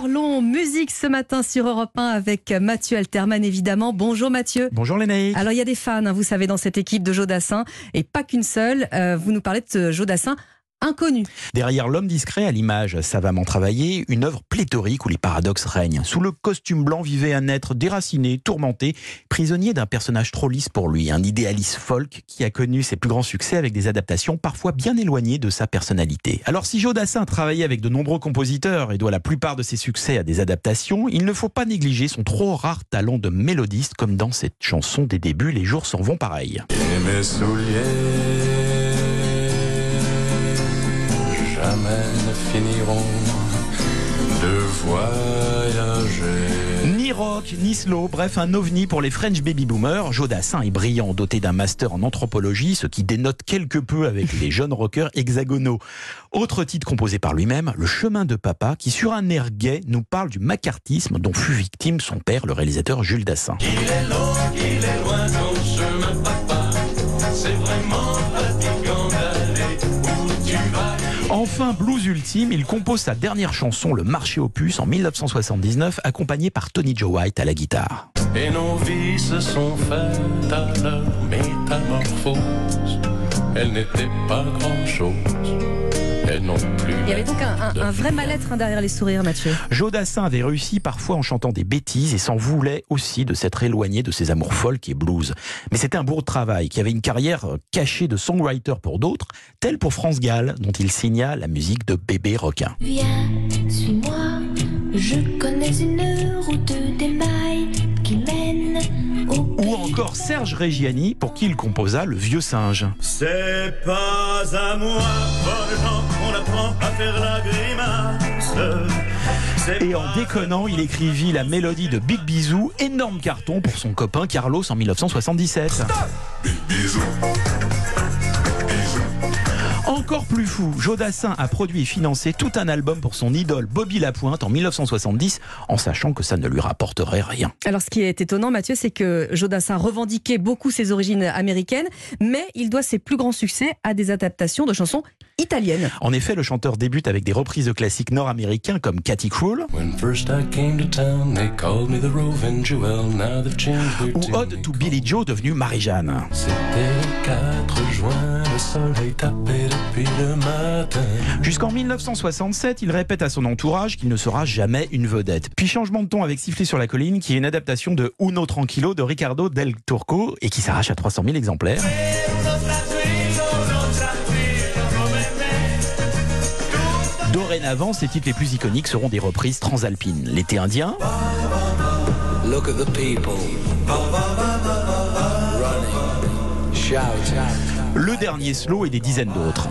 parlons musique ce matin sur Europe 1 avec Mathieu Alterman évidemment. Bonjour Mathieu. Bonjour Lénaïque. Alors il y a des fans, hein, vous savez, dans cette équipe de Jodassin et pas qu'une seule. Euh, vous nous parlez de Jodassin inconnu. Derrière l'homme discret à l'image savamment travaillée, une œuvre pléthorique où les paradoxes règnent. Sous le costume blanc vivait un être déraciné, tourmenté, prisonnier d'un personnage trop lisse pour lui, un idéaliste folk qui a connu ses plus grands succès avec des adaptations parfois bien éloignées de sa personnalité. Alors si Jodassin travaillait avec de nombreux compositeurs et doit la plupart de ses succès à des adaptations, il ne faut pas négliger son trop rare talent de mélodiste comme dans cette chanson des débuts Les jours s'en vont pareil. mes souliers jamais ne finiront de voyager. Ni rock, ni slow, bref, un ovni pour les French baby boomers. Jodassin est brillant, doté d'un master en anthropologie, ce qui dénote quelque peu avec les jeunes rockers hexagonaux. Autre titre composé par lui-même, Le chemin de papa, qui sur un air gay nous parle du macartisme dont fut victime son père, le réalisateur Jules Dassin. Il est long, il est loin ton chemin papa, c'est vraiment Enfin, blues ultime, il compose sa dernière chanson, Le marché opus, en 1979, accompagné par Tony Joe White à la guitare. Et nos vies se sont faites à leur métamorphose. Pas grand-chose. Plus. Il y avait donc un, un- un vrai mal-être hein, derrière les sourires Mathieu. Jodassin avait réussi parfois en chantant des bêtises et s'en voulait aussi de s'être éloigné de ses amours folk et blues. Mais c'était un bourreau de travail qui avait une carrière euh, cachée de songwriter pour d'autres, tel pour France Gall, dont il signa la musique de Bébé Requin. Viens, suis-moi, je connais une route qui au Ou encore Serge Reggiani, pour qui il composa Le Vieux Singe. C'est pas à moi, bonne gens, qu'on apprend à faire la grimace. C'est Et en déconnant, il écrivit la mélodie de Big Bisou, énorme carton pour son copain Carlos en 1977. Encore plus fou, Jodassin a produit et financé tout un album pour son idole Bobby Lapointe en 1970, en sachant que ça ne lui rapporterait rien. Alors ce qui est étonnant Mathieu, c'est que Jodassin revendiquait beaucoup ses origines américaines, mais il doit ses plus grands succès à des adaptations de chansons En effet, le chanteur débute avec des reprises de classiques nord-américains comme Cathy Cruel When first I came to town, they called me the roving jewel. Now they've changed their ou. Ode to Billy Joe devenue Marie-Jeanne. C'était le 4 juin, le soleil tapait depuis le matin. Jusqu'en 1967, il répète à son entourage qu'il ne sera jamais une vedette. Puis changement de ton avec Siffler sur la colline, qui est une adaptation de Uno Tranquillo de Ricardo Del Turco et qui s'arrache à 300 000 exemplaires. Dorénavant, ses titres les plus iconiques seront des reprises transalpines. L'été indien, Look at the people running, shouting. le dernier slow et des dizaines d'autres.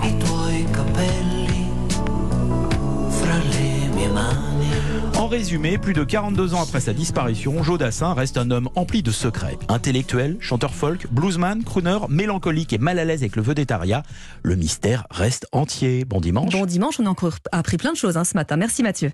Résumé, plus de 42 ans après sa disparition, Joe Dassin reste un homme empli de secrets. Intellectuel, chanteur folk, bluesman, crooner, mélancolique et mal à l'aise avec le vedettariat, le mystère reste entier. Bon dimanche. Bon dimanche, on a encore appris plein de choses hein, ce matin. Merci Mathieu.